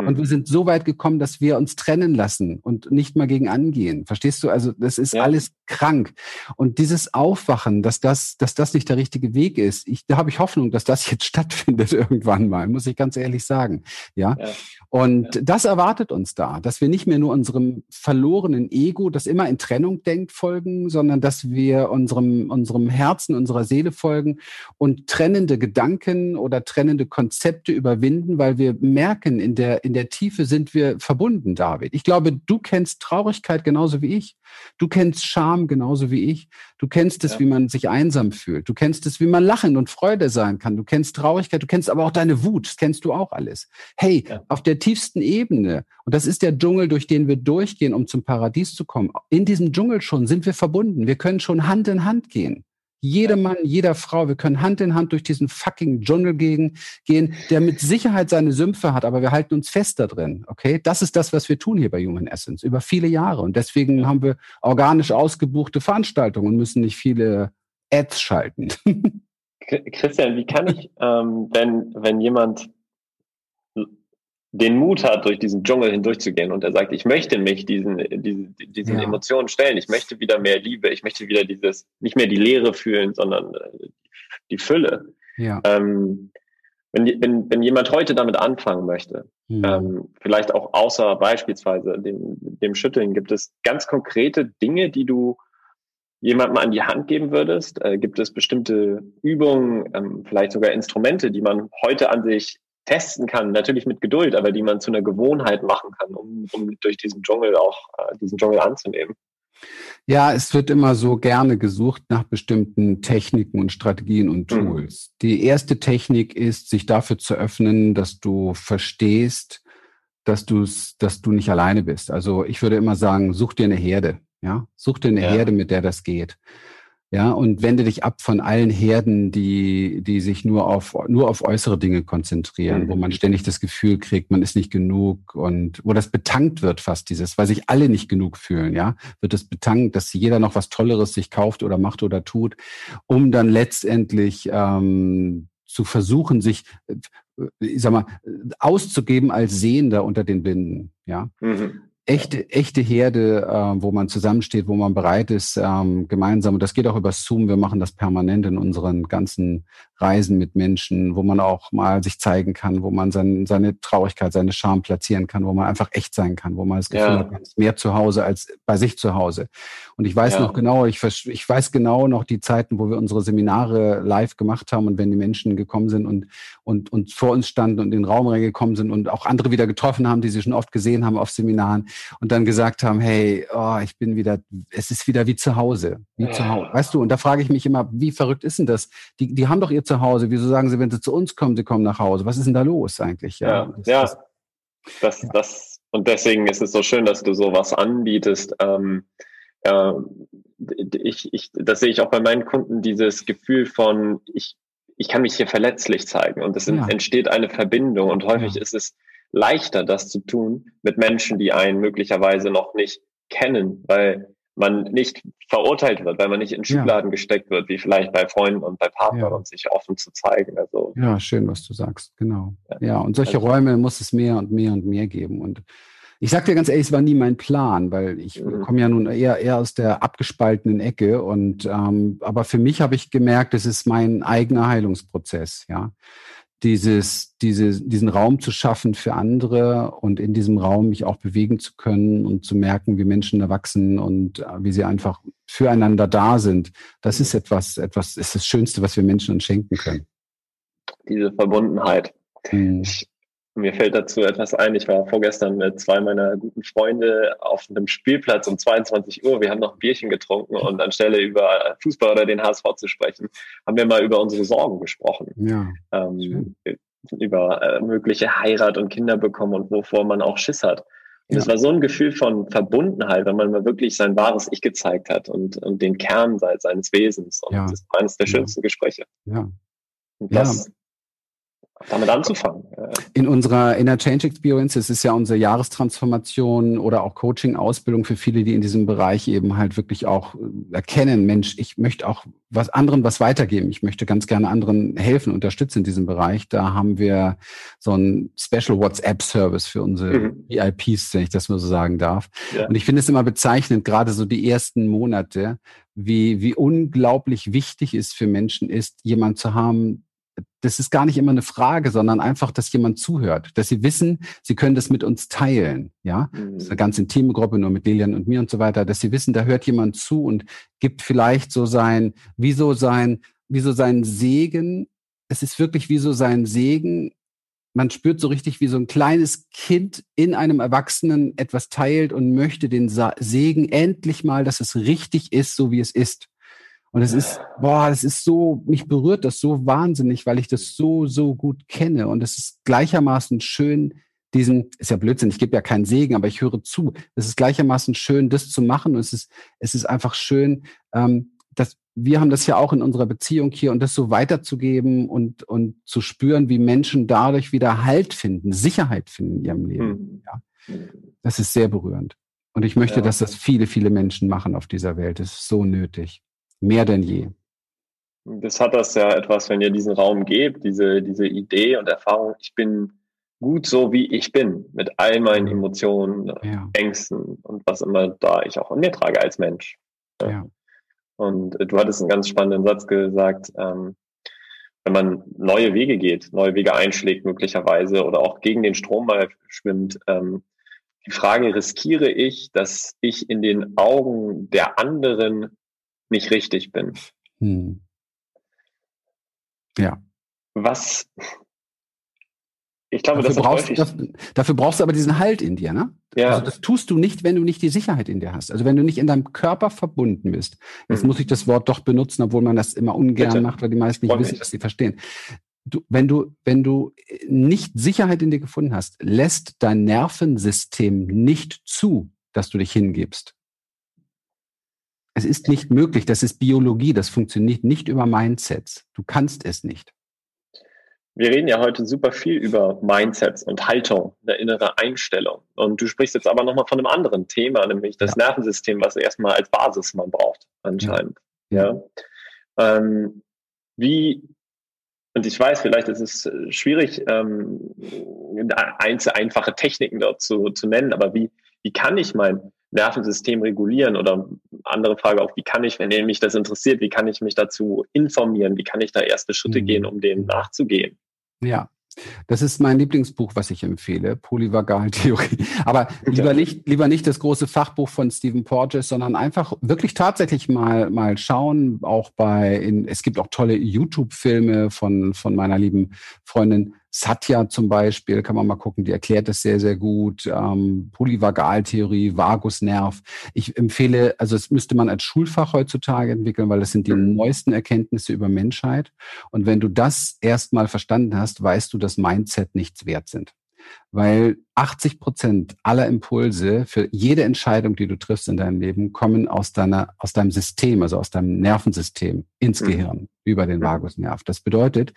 und wir hm. sind so weit gekommen, dass wir uns trennen lassen und nicht mal gegen angehen. Verstehst du? Also das ist ja. alles krank. Und dieses Aufwachen, dass das, dass das nicht der richtige Weg ist, ich, da habe ich Hoffnung, dass das jetzt stattfindet irgendwann mal, muss ich ganz ehrlich sagen. Ja. ja. Und ja. das erwartet uns da, dass wir nicht mehr nur unserem verlorenen Ego, das immer in Trennung denkt, folgen, sondern dass wir unserem, unserem Herzen, unserer Seele folgen und trennende Gedanken oder trennende Konzepte überwinden, weil wir merken, in der, in der Tiefe sind wir verbunden, David. Ich glaube, du kennst Traurigkeit genauso wie ich. Du kennst Scham genauso wie ich. Du kennst es, ja. wie man sich einsam fühlt. Du kennst es, wie man lachen und Freude sein kann. Du kennst Traurigkeit. Du kennst aber auch deine Wut. Das kennst du auch alles. Hey, ja. auf der tiefsten Ebene, und das ist der Dschungel, durch den wir durchgehen, um zum Paradies zu kommen. In diesem Dschungel schon sind wir verbunden. Wir können schon Hand in Hand gehen. Jeder Mann, jeder Frau, wir können Hand in Hand durch diesen fucking Dschungel gehen, gehen, der mit Sicherheit seine Sümpfe hat, aber wir halten uns fest da drin. Okay, das ist das, was wir tun hier bei Human Essence über viele Jahre und deswegen haben wir organisch ausgebuchte Veranstaltungen und müssen nicht viele Ads schalten. Christian, wie kann ich, ähm, wenn wenn jemand den Mut hat, durch diesen Dschungel hindurchzugehen und er sagt, ich möchte mich diesen, diesen, diesen ja. Emotionen stellen, ich möchte wieder mehr Liebe, ich möchte wieder dieses, nicht mehr die Leere fühlen, sondern äh, die Fülle. Ja. Ähm, wenn, wenn, wenn jemand heute damit anfangen möchte, mhm. ähm, vielleicht auch außer beispielsweise dem, dem Schütteln, gibt es ganz konkrete Dinge, die du jemandem an die Hand geben würdest? Äh, gibt es bestimmte Übungen, ähm, vielleicht sogar Instrumente, die man heute an sich testen kann, natürlich mit Geduld, aber die man zu einer Gewohnheit machen kann, um, um durch diesen Dschungel auch äh, diesen Dschungel anzunehmen. Ja, es wird immer so gerne gesucht nach bestimmten Techniken und Strategien und mhm. Tools. Mhm. Die erste Technik ist, sich dafür zu öffnen, dass du verstehst, dass du dass du nicht alleine bist. Also ich würde immer sagen, such dir eine Herde. Ja, such dir eine ja. Herde, mit der das geht. Ja, und wende dich ab von allen Herden, die, die sich nur auf, nur auf äußere Dinge konzentrieren, mhm. wo man ständig das Gefühl kriegt, man ist nicht genug und wo das betankt wird fast dieses, weil sich alle nicht genug fühlen, ja, wird es betankt, dass jeder noch was Tolleres sich kauft oder macht oder tut, um dann letztendlich ähm, zu versuchen, sich, äh, ich sag mal, auszugeben als Sehender unter den Blinden. ja. Mhm echte, echte Herde, äh, wo man zusammensteht, wo man bereit ist, ähm, gemeinsam, und das geht auch über Zoom, wir machen das permanent in unseren ganzen Reisen mit Menschen, wo man auch mal sich zeigen kann, wo man sein, seine Traurigkeit, seine Scham platzieren kann, wo man einfach echt sein kann, wo man das Gefühl ja. hat, man ist mehr zu Hause als bei sich zu Hause. Und ich weiß ja. noch genau, ich, ich weiß genau noch die Zeiten, wo wir unsere Seminare live gemacht haben und wenn die Menschen gekommen sind und, und, und vor uns standen und in den Raum reingekommen sind und auch andere wieder getroffen haben, die sie schon oft gesehen haben auf Seminaren und dann gesagt haben, hey, oh, ich bin wieder, es ist wieder wie zu Hause, wie ja. zu Hause. Weißt du, und da frage ich mich immer, wie verrückt ist denn das? Die, die haben doch ihr Zuhause. Wieso sagen sie, wenn sie zu uns kommen, sie kommen nach Hause? Was ist denn da los eigentlich? Ja, ja, das, ja. Das, das, ja. das, und deswegen ist es so schön, dass du sowas anbietest. Ähm, äh, ich, ich, das sehe ich auch bei meinen Kunden, dieses Gefühl von, ich, ich kann mich hier verletzlich zeigen und es ja. entsteht eine Verbindung und häufig ist es leichter, das zu tun mit Menschen, die einen möglicherweise noch nicht kennen, weil man nicht verurteilt wird, weil man nicht in Schubladen ja. gesteckt wird, wie vielleicht bei Freunden und bei Partnern ja. und sich offen zu zeigen. Also, ja, schön, was du sagst, genau. Ja, ja und solche also, Räume muss es mehr und mehr und mehr geben. Und ich sag dir ganz ehrlich, es war nie mein Plan, weil ich mhm. komme ja nun eher, eher aus der abgespaltenen Ecke. Und ähm, aber für mich habe ich gemerkt, es ist mein eigener Heilungsprozess, ja dieses, diese, diesen Raum zu schaffen für andere und in diesem Raum mich auch bewegen zu können und zu merken, wie Menschen erwachsen und äh, wie sie einfach füreinander da sind. Das ist etwas, etwas, ist das Schönste, was wir Menschen uns schenken können. Diese Verbundenheit. Hm. Ich mir fällt dazu etwas ein. Ich war vorgestern mit zwei meiner guten Freunde auf einem Spielplatz um 22 Uhr. Wir haben noch ein Bierchen getrunken und anstelle über Fußball oder den HSV zu sprechen, haben wir mal über unsere Sorgen gesprochen. Ja, ähm, über äh, mögliche Heirat und Kinder bekommen und wovor man auch Schiss hat. Und es war so ein Gefühl von Verbundenheit, wenn man mal wirklich sein wahres Ich gezeigt hat und, und den Kern seines Wesens. Und ja. das ist eines der schönsten. Gespräche. Ja. Und das, damit anzufangen. In unserer Inner Change Experience, das ist ja unsere Jahrestransformation oder auch Coaching-Ausbildung für viele, die in diesem Bereich eben halt wirklich auch äh, erkennen, Mensch, ich möchte auch was anderen was weitergeben. Ich möchte ganz gerne anderen helfen, unterstützen in diesem Bereich. Da haben wir so ein Special WhatsApp-Service für unsere mhm. VIPs, wenn ich das mal so sagen darf. Ja. Und ich finde es immer bezeichnend, gerade so die ersten Monate, wie, wie unglaublich wichtig es für Menschen ist, jemand zu haben, das ist gar nicht immer eine Frage, sondern einfach, dass jemand zuhört, dass sie wissen, sie können das mit uns teilen, ja. Mhm. Das ist eine ganz intime Gruppe, nur mit Lilian und mir und so weiter, dass sie wissen, da hört jemand zu und gibt vielleicht so sein, wie so sein, wie so sein Segen. Es ist wirklich wie so sein Segen. Man spürt so richtig, wie so ein kleines Kind in einem Erwachsenen etwas teilt und möchte den Segen endlich mal, dass es richtig ist, so wie es ist. Und es ist, boah, das ist so, mich berührt das so wahnsinnig, weil ich das so, so gut kenne. Und es ist gleichermaßen schön, diesen, ist ja Blödsinn, ich gebe ja keinen Segen, aber ich höre zu. Es ist gleichermaßen schön, das zu machen. Und es ist, es ist einfach schön, ähm, dass wir haben das ja auch in unserer Beziehung hier und das so weiterzugeben und, und zu spüren, wie Menschen dadurch wieder Halt finden, Sicherheit finden in ihrem Leben. Mhm. Ja. Das ist sehr berührend. Und ich möchte, ja. dass das viele, viele Menschen machen auf dieser Welt. Das ist so nötig. Mehr denn je. Das hat das ja etwas, wenn ihr diesen Raum gebt, diese, diese Idee und Erfahrung, ich bin gut so, wie ich bin, mit all meinen Emotionen, ja. Ängsten und was immer da ich auch in mir trage als Mensch. Ja. Und du hattest einen ganz spannenden Satz gesagt, ähm, wenn man neue Wege geht, neue Wege einschlägt möglicherweise oder auch gegen den Strom mal schwimmt, ähm, die Frage, riskiere ich, dass ich in den Augen der anderen nicht richtig bin. Hm. Ja. Was ich glaube, dafür das brauchst, das, dafür brauchst du aber diesen Halt in dir, ne? Ja. Also das tust du nicht, wenn du nicht die Sicherheit in dir hast. Also wenn du nicht in deinem Körper verbunden bist. Jetzt mhm. muss ich das Wort doch benutzen, obwohl man das immer ungern Bitte. macht, weil die meisten nicht wissen, was sie verstehen. Du, wenn du, wenn du nicht Sicherheit in dir gefunden hast, lässt dein Nervensystem nicht zu, dass du dich hingibst. Es ist nicht möglich. Das ist Biologie. Das funktioniert nicht über Mindsets. Du kannst es nicht. Wir reden ja heute super viel über Mindsets und Haltung, eine innere Einstellung. Und du sprichst jetzt aber nochmal von einem anderen Thema, nämlich das ja. Nervensystem, was erstmal als Basis man braucht, anscheinend. Ja. ja. Ähm, wie, und ich weiß, vielleicht ist es äh, schwierig, ähm, einfache Techniken dort zu, zu nennen, aber wie, wie kann ich mein Nervensystem regulieren? Oder andere Frage auch, wie kann ich, wenn mich das interessiert, wie kann ich mich dazu informieren? Wie kann ich da erste Schritte mhm. gehen, um dem nachzugehen? Ja, das ist mein Lieblingsbuch, was ich empfehle, Polyvagaltheorie. Aber lieber nicht, lieber nicht das große Fachbuch von Stephen Porges, sondern einfach wirklich tatsächlich mal, mal schauen. Auch bei, in, es gibt auch tolle YouTube-Filme von, von meiner lieben Freundin Satya zum Beispiel, kann man mal gucken, die erklärt das sehr, sehr gut. Ähm, Polyvagaltheorie, Vagusnerv. Ich empfehle, also es müsste man als Schulfach heutzutage entwickeln, weil das sind die mhm. neuesten Erkenntnisse über Menschheit. Und wenn du das erstmal verstanden hast, weißt du, dass Mindset nichts wert sind. Weil 80 Prozent aller Impulse für jede Entscheidung, die du triffst in deinem Leben, kommen aus deiner, aus deinem System, also aus deinem Nervensystem ins mhm. Gehirn über den mhm. Vagusnerv. Das bedeutet,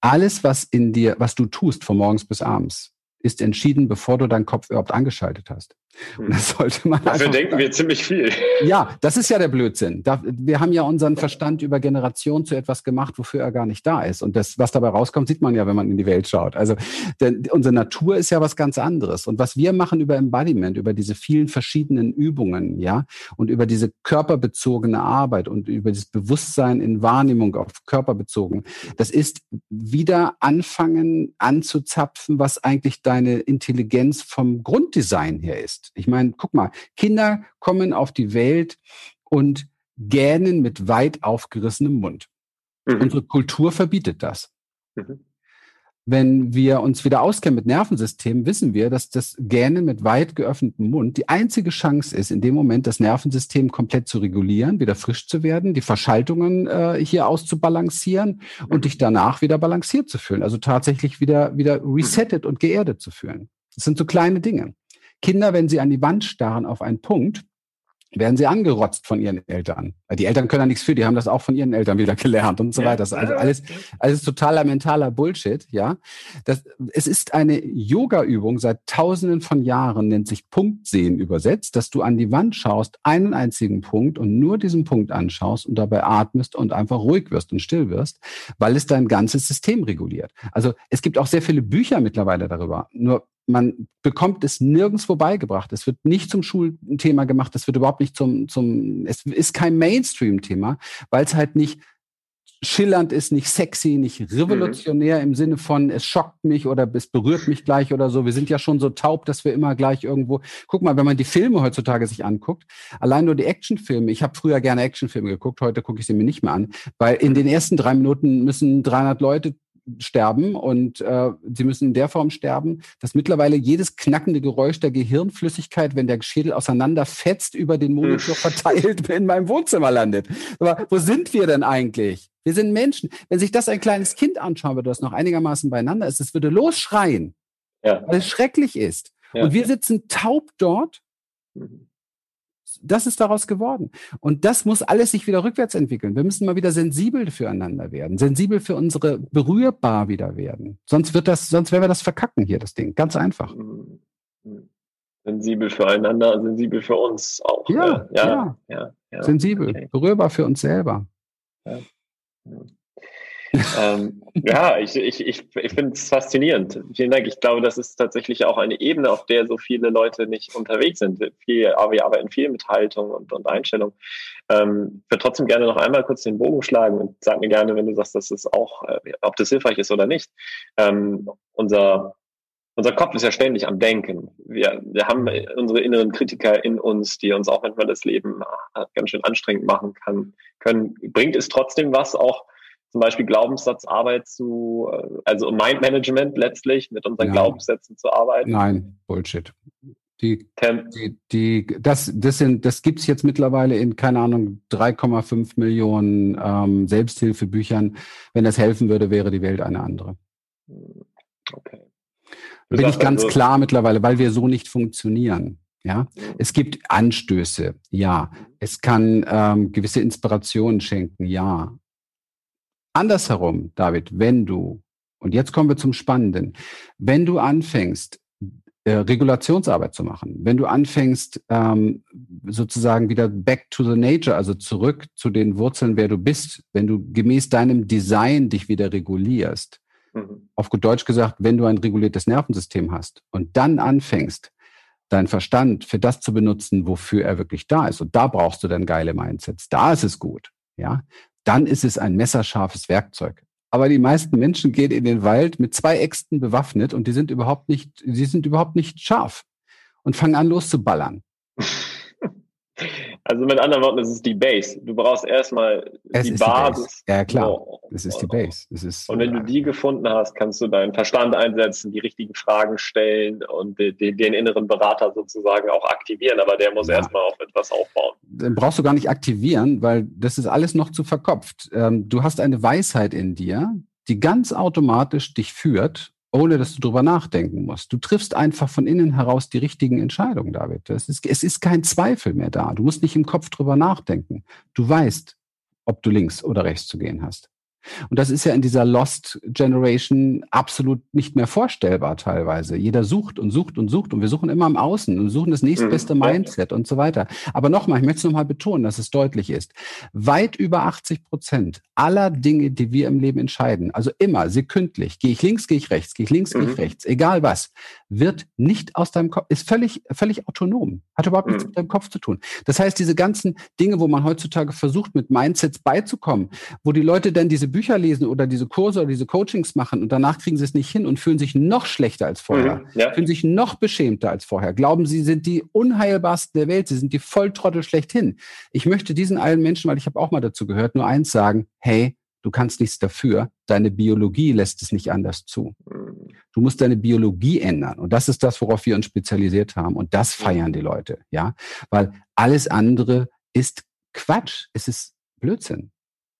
alles, was in dir, was du tust von morgens bis abends, ist entschieden, bevor du deinen Kopf überhaupt angeschaltet hast. Und das sollte man Dafür denken wir ziemlich viel. Ja, das ist ja der Blödsinn. wir haben ja unseren Verstand über Generationen zu etwas gemacht, wofür er gar nicht da ist. Und das, was dabei rauskommt, sieht man ja, wenn man in die Welt schaut. Also denn unsere Natur ist ja was ganz anderes. Und was wir machen über Embodiment, über diese vielen verschiedenen Übungen, ja, und über diese körperbezogene Arbeit und über das Bewusstsein in Wahrnehmung auf körperbezogen, das ist wieder anfangen anzuzapfen, was eigentlich deine Intelligenz vom Grunddesign her ist. Ich meine, guck mal, Kinder kommen auf die Welt und gähnen mit weit aufgerissenem Mund. Mhm. Unsere Kultur verbietet das. Mhm. Wenn wir uns wieder auskennen mit Nervensystemen, wissen wir, dass das Gähnen mit weit geöffnetem Mund die einzige Chance ist, in dem Moment das Nervensystem komplett zu regulieren, wieder frisch zu werden, die Verschaltungen äh, hier auszubalancieren und mhm. dich danach wieder balanciert zu fühlen. Also tatsächlich wieder, wieder mhm. resettet und geerdet zu fühlen. Das sind so kleine Dinge. Kinder, wenn sie an die Wand starren auf einen Punkt, werden sie angerotzt von ihren Eltern. Die Eltern können da nichts für, die haben das auch von ihren Eltern wieder gelernt und so weiter. Also alles, alles totaler mentaler Bullshit, ja. Das, es ist eine Yoga-Übung seit tausenden von Jahren, nennt sich Punktsehen übersetzt, dass du an die Wand schaust, einen einzigen Punkt und nur diesen Punkt anschaust und dabei atmest und einfach ruhig wirst und still wirst, weil es dein ganzes System reguliert. Also es gibt auch sehr viele Bücher mittlerweile darüber. Nur man bekommt es nirgendwo beigebracht. Es wird nicht zum Schulthema gemacht. Es wird überhaupt nicht zum, zum, es ist kein Mainstream-Thema, weil es halt nicht schillernd ist, nicht sexy, nicht revolutionär mhm. im Sinne von, es schockt mich oder es berührt mich gleich oder so. Wir sind ja schon so taub, dass wir immer gleich irgendwo. Guck mal, wenn man die Filme heutzutage sich anguckt, allein nur die Actionfilme. Ich habe früher gerne Actionfilme geguckt, heute gucke ich sie mir nicht mehr an, weil in den ersten drei Minuten müssen 300 Leute sterben und äh, sie müssen in der Form sterben, dass mittlerweile jedes knackende Geräusch der Gehirnflüssigkeit, wenn der Schädel auseinanderfetzt, über den Monitor verteilt in meinem Wohnzimmer landet. Aber wo sind wir denn eigentlich? Wir sind Menschen. Wenn sich das ein kleines Kind anschauen würde, das noch einigermaßen beieinander ist, es würde losschreien, ja. weil es schrecklich ist. Ja. Und wir sitzen taub dort. Mhm das ist daraus geworden. Und das muss alles sich wieder rückwärts entwickeln. Wir müssen mal wieder sensibel füreinander werden, sensibel für unsere berührbar wieder werden. Sonst wird das, sonst werden wir das verkacken hier, das Ding. Ganz einfach. Mhm. Mhm. Sensibel füreinander, sensibel für uns auch. Ja, ne? ja, ja. ja, ja. Sensibel, okay. berührbar für uns selber. Ja ähm, ja, ich, ich, ich, ich finde es faszinierend. Vielen Dank. Ich glaube, das ist tatsächlich auch eine Ebene, auf der so viele Leute nicht unterwegs sind. Viel, aber wir arbeiten viel mit Haltung und, und Einstellung. Ähm, ich würde trotzdem gerne noch einmal kurz den Bogen schlagen und sag mir gerne, wenn du sagst, dass es auch, äh, ob das hilfreich ist oder nicht. Ähm, unser unser Kopf ist ja ständig am Denken. Wir, wir haben unsere inneren Kritiker in uns, die uns auch manchmal das Leben äh, ganz schön anstrengend machen kann, können. Bringt es trotzdem was, auch zum Beispiel Glaubenssatzarbeit zu, äh, also Mindmanagement letztlich, mit unseren ja. Glaubenssätzen zu arbeiten? Nein, Bullshit. Die, die, die, das, das sind, das gibt's jetzt mittlerweile in, keine Ahnung, 3,5 Millionen ähm, Selbsthilfebüchern. Wenn das helfen würde, wäre die Welt eine andere. Okay. Bin ich ganz also, klar mittlerweile, weil wir so nicht funktionieren. Ja, hm. es gibt Anstöße, ja. Es kann ähm, gewisse Inspirationen schenken, ja. Andersherum, David, wenn du, und jetzt kommen wir zum Spannenden, wenn du anfängst, äh, Regulationsarbeit zu machen, wenn du anfängst, ähm, sozusagen wieder back to the nature, also zurück zu den Wurzeln, wer du bist, wenn du gemäß deinem Design dich wieder regulierst, mhm. auf gut Deutsch gesagt, wenn du ein reguliertes Nervensystem hast und dann anfängst, deinen Verstand für das zu benutzen, wofür er wirklich da ist, und da brauchst du dann geile Mindsets, da ist es gut, ja, dann ist es ein messerscharfes Werkzeug. Aber die meisten Menschen gehen in den Wald mit zwei Äxten bewaffnet und die sind überhaupt nicht, die sind überhaupt nicht scharf und fangen an loszuballern. Also mit anderen Worten, es ist die Base. Du brauchst erstmal die Basis. Die ja, klar. Oh, es ist die Base. Es ist und wenn du die gefunden hast, kannst du deinen Verstand einsetzen, die richtigen Fragen stellen und den, den inneren Berater sozusagen auch aktivieren. Aber der muss ja. erstmal auf etwas aufbauen. Den brauchst du gar nicht aktivieren, weil das ist alles noch zu verkopft. Ähm, du hast eine Weisheit in dir, die ganz automatisch dich führt ohne dass du drüber nachdenken musst. Du triffst einfach von innen heraus die richtigen Entscheidungen, David. Es ist, es ist kein Zweifel mehr da. Du musst nicht im Kopf drüber nachdenken. Du weißt, ob du links oder rechts zu gehen hast. Und das ist ja in dieser Lost Generation absolut nicht mehr vorstellbar teilweise. Jeder sucht und sucht und sucht und wir suchen immer im Außen und suchen das nächstbeste mhm. Mindset und so weiter. Aber nochmal, ich möchte es nochmal betonen, dass es deutlich ist. Weit über 80 Prozent aller Dinge, die wir im Leben entscheiden, also immer sekündlich, gehe ich links, gehe ich rechts, gehe ich links, gehe ich mhm. rechts, egal was, wird nicht aus deinem Kopf, ist völlig, völlig autonom, hat überhaupt nichts mhm. mit deinem Kopf zu tun. Das heißt, diese ganzen Dinge, wo man heutzutage versucht, mit Mindsets beizukommen, wo die Leute dann diese Bücher lesen oder diese Kurse oder diese Coachings machen und danach kriegen sie es nicht hin und fühlen sich noch schlechter als vorher, mhm, ja. fühlen sich noch beschämter als vorher, glauben, sie sind die unheilbarsten der Welt, sie sind die Volltrottel schlechthin. Ich möchte diesen allen Menschen, weil ich habe auch mal dazu gehört, nur eins sagen, hey, du kannst nichts dafür, deine Biologie lässt es nicht anders zu. Mhm. Du musst deine Biologie ändern und das ist das, worauf wir uns spezialisiert haben und das feiern die Leute, ja, weil alles andere ist Quatsch, es ist Blödsinn.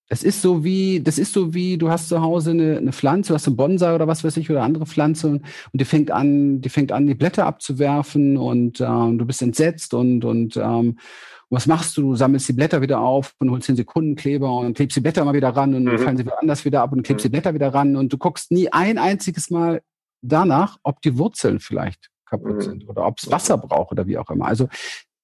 Das ist so wie, das ist so wie, du hast zu Hause eine, eine Pflanze, du hast einen Bonsai oder was weiß ich oder andere Pflanze und, und die fängt an, die fängt an, die Blätter abzuwerfen und ähm, du bist entsetzt und, und ähm, was machst du? Du sammelst die Blätter wieder auf und holst den Sekundenkleber und klebst die Blätter mal wieder ran und mhm. fallen sie wieder anders wieder ab und klebst mhm. die Blätter wieder ran und du guckst nie ein einziges Mal danach, ob die Wurzeln vielleicht kaputt mhm. sind oder ob es Wasser braucht oder wie auch immer. Also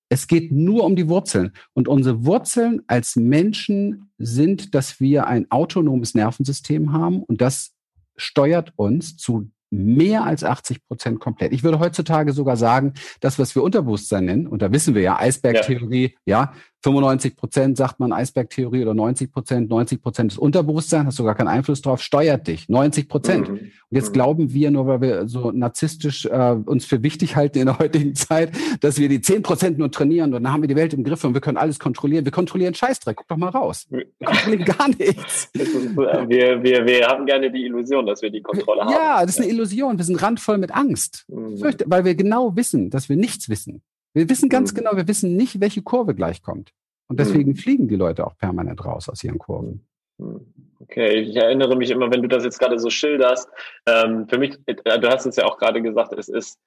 es geht nur um die Wurzeln. Und unsere Wurzeln als Menschen sind, dass wir ein autonomes Nervensystem haben und das steuert uns zu mehr als 80 Prozent komplett. Ich würde heutzutage sogar sagen, das, was wir Unterbewusstsein nennen, und da wissen wir ja, Eisbergtheorie, ja, ja 95 Prozent sagt man Eisbergtheorie oder 90 Prozent, 90 Prozent ist Unterbewusstsein, hast du gar keinen Einfluss drauf, steuert dich, 90 Prozent. Mhm. Und jetzt mhm. glauben wir, nur weil wir so narzisstisch äh, uns für wichtig halten in der heutigen Zeit, dass wir die 10 Prozent nur trainieren und dann haben wir die Welt im Griff und wir können alles kontrollieren. Wir kontrollieren Scheißdreck, guck doch mal raus. Wir kontrollieren gar nichts. Ist, äh, wir, wir, wir haben gerne die Illusion, dass wir die Kontrolle haben. Ja, das ist eine Illusion. Wir sind randvoll mit Angst, mhm. weil wir genau wissen, dass wir nichts wissen. Wir wissen ganz mhm. genau, wir wissen nicht, welche Kurve gleich kommt. Und deswegen mhm. fliegen die Leute auch permanent raus aus ihren Kurven. Mhm. Okay, ich erinnere mich immer, wenn du das jetzt gerade so schilderst, ähm, für mich, äh, du hast es ja auch gerade gesagt, es ist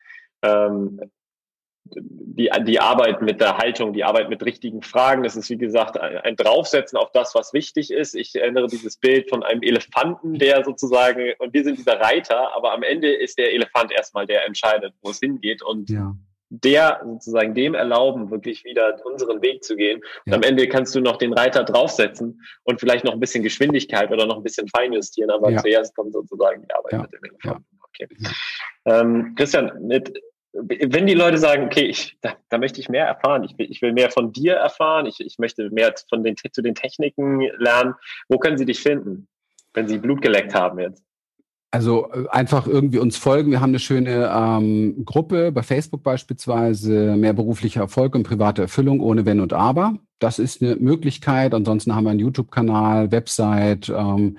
ähm, die, die Arbeit mit der Haltung, die Arbeit mit richtigen Fragen. Es ist, wie gesagt, ein, ein Draufsetzen auf das, was wichtig ist. Ich erinnere dieses Bild von einem Elefanten, der sozusagen, und wir sind dieser Reiter, aber am Ende ist der Elefant erstmal, der entscheidet, wo es hingeht. Und ja der sozusagen dem erlauben, wirklich wieder unseren Weg zu gehen. Und am Ende kannst du noch den Reiter draufsetzen und vielleicht noch ein bisschen Geschwindigkeit oder noch ein bisschen feinjustieren, aber ja. zuerst kommt sozusagen die Arbeit ja. mit dem Elefanten. Okay. Ähm, Christian, mit, wenn die Leute sagen, okay, ich, da, da möchte ich mehr erfahren, ich will, ich will mehr von dir erfahren, ich, ich möchte mehr von den, zu den Techniken lernen, wo können sie dich finden, wenn sie Blut geleckt haben jetzt? Also äh, einfach irgendwie uns folgen. Wir haben eine schöne ähm, Gruppe bei Facebook beispielsweise, mehr beruflicher Erfolg und private Erfüllung ohne Wenn und Aber. Das ist eine Möglichkeit. Ansonsten haben wir einen YouTube-Kanal, Website. Ähm,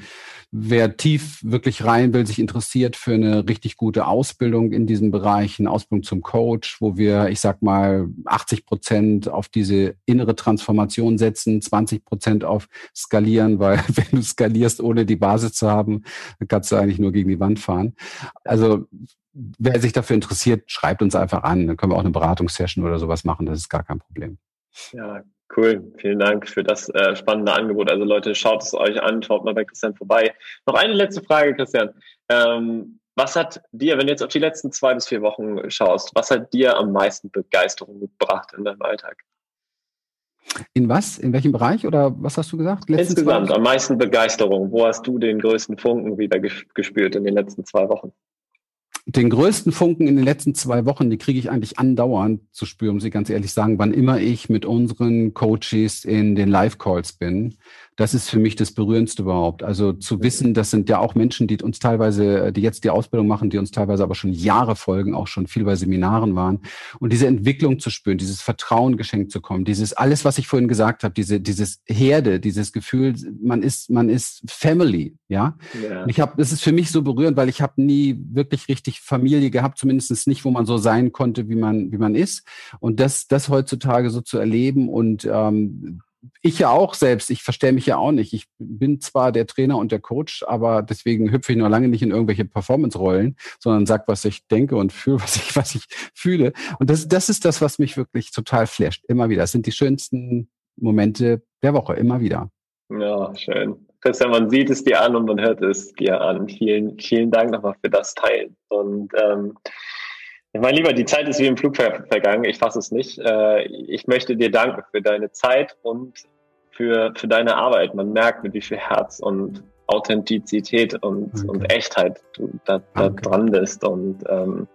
wer tief wirklich rein will, sich interessiert für eine richtig gute Ausbildung in diesen Bereichen, Ausbildung zum Coach, wo wir, ich sag mal, 80 Prozent auf diese innere Transformation setzen, 20 Prozent auf Skalieren, weil wenn du skalierst, ohne die Basis zu haben, dann kannst du eigentlich nur gegen die Wand fahren. Also wer sich dafür interessiert, schreibt uns einfach an. Dann können wir auch eine Beratungssession oder sowas machen. Das ist gar kein Problem. Ja, Cool, vielen Dank für das äh, spannende Angebot. Also Leute, schaut es euch an, schaut mal bei Christian vorbei. Noch eine letzte Frage, Christian. Ähm, was hat dir, wenn du jetzt auf die letzten zwei bis vier Wochen schaust, was hat dir am meisten Begeisterung gebracht in deinem Alltag? In was? In welchem Bereich oder was hast du gesagt? Letzten Insgesamt am meisten Begeisterung. Wo hast du den größten Funken wieder gespürt in den letzten zwei Wochen? Den größten Funken in den letzten zwei Wochen, die kriege ich eigentlich andauernd zu spüren, muss ich ganz ehrlich sagen, wann immer ich mit unseren Coaches in den Live-Calls bin das ist für mich das Berührendste überhaupt. Also zu wissen, das sind ja auch Menschen, die uns teilweise, die jetzt die Ausbildung machen, die uns teilweise aber schon Jahre folgen, auch schon viel bei Seminaren waren. Und diese Entwicklung zu spüren, dieses Vertrauen geschenkt zu kommen, dieses alles, was ich vorhin gesagt habe, diese, dieses Herde, dieses Gefühl, man ist, man ist Family, ja. ja. Und ich habe, das ist für mich so berührend, weil ich habe nie wirklich richtig Familie gehabt, zumindest nicht, wo man so sein konnte, wie man, wie man ist. Und das, das heutzutage so zu erleben und ähm, ich ja auch selbst, ich verstehe mich ja auch nicht. Ich bin zwar der Trainer und der Coach, aber deswegen hüpfe ich nur lange nicht in irgendwelche Performance-Rollen, sondern sag, was ich denke und fühle, was ich, was ich fühle. Und das, das ist das, was mich wirklich total flasht. Immer wieder. Das sind die schönsten Momente der Woche, immer wieder. Ja, schön. Christian, man sieht es dir an und man hört es dir an. Vielen, vielen Dank nochmal für das Teilen. Und ähm, mein Lieber, die Zeit ist wie im Flug ver vergangen. Ich fasse es nicht. Äh, ich möchte dir danken für deine Zeit und für, für deine Arbeit. Man merkt, mit wie viel Herz und Authentizität und, und Echtheit du da, da dran bist. Und ähm,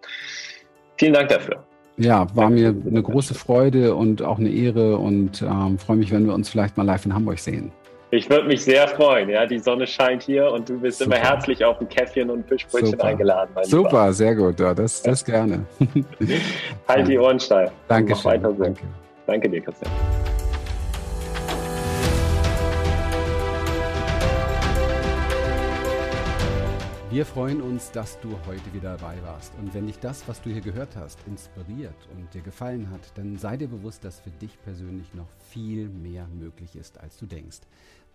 vielen Dank dafür. Ja, war mir eine große Freude und auch eine Ehre und ähm, freue mich, wenn wir uns vielleicht mal live in Hamburg sehen. Ich würde mich sehr freuen. Ja, die Sonne scheint hier und du bist Super. immer herzlich auf ein Käffchen und Fischbrötchen Super. eingeladen. Super, Lieber. sehr gut. Ja, das, das gerne. halt die Ohren steif. Danke. Danke dir, Christian. Wir freuen uns, dass du heute wieder dabei warst. Und wenn dich das, was du hier gehört hast, inspiriert und dir gefallen hat, dann sei dir bewusst, dass für dich persönlich noch viel mehr möglich ist, als du denkst.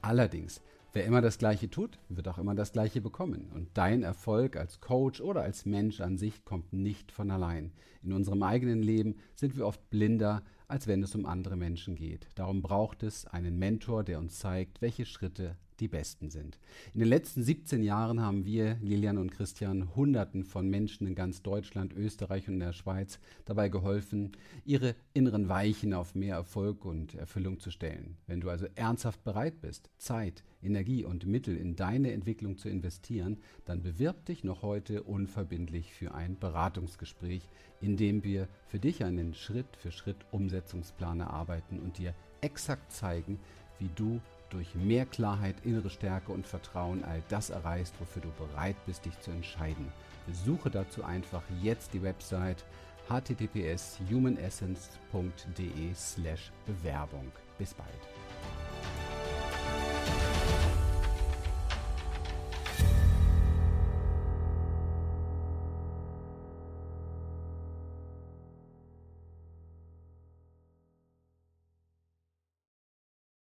Allerdings, wer immer das Gleiche tut, wird auch immer das Gleiche bekommen. Und dein Erfolg als Coach oder als Mensch an sich kommt nicht von allein. In unserem eigenen Leben sind wir oft blinder, als wenn es um andere Menschen geht. Darum braucht es einen Mentor, der uns zeigt, welche Schritte die besten sind. In den letzten 17 Jahren haben wir, Lilian und Christian, Hunderten von Menschen in ganz Deutschland, Österreich und der Schweiz dabei geholfen, ihre inneren Weichen auf mehr Erfolg und Erfüllung zu stellen. Wenn du also ernsthaft bereit bist, Zeit, Energie und Mittel in deine Entwicklung zu investieren, dann bewirb dich noch heute unverbindlich für ein Beratungsgespräch, in dem wir für dich einen Schritt für Schritt Umsetzungsplan erarbeiten und dir exakt zeigen, wie du durch mehr Klarheit, innere Stärke und Vertrauen all das erreichst, wofür du bereit bist, dich zu entscheiden. Besuche dazu einfach jetzt die Website https humanessence.de slash Bewerbung. Bis bald.